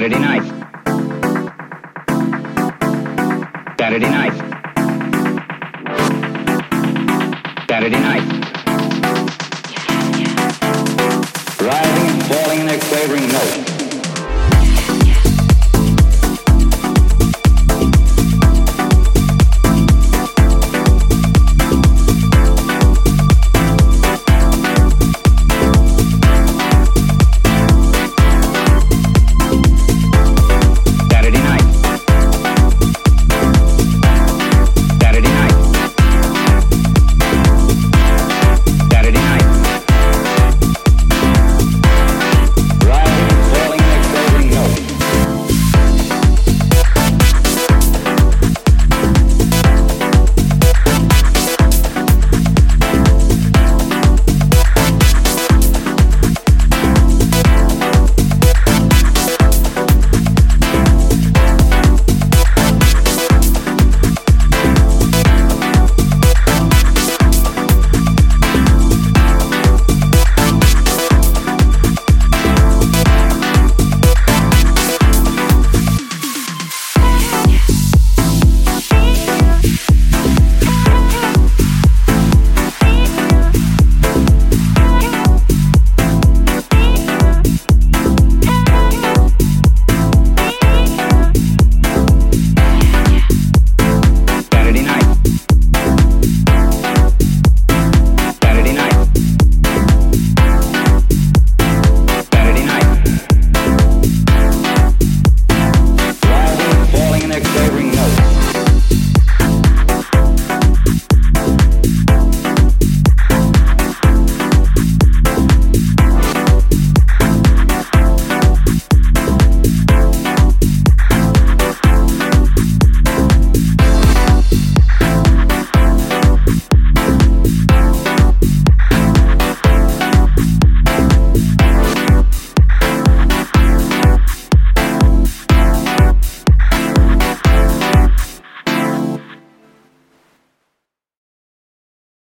Saturday night. Saturday night. Saturday night. Rising and falling in their quavering notes.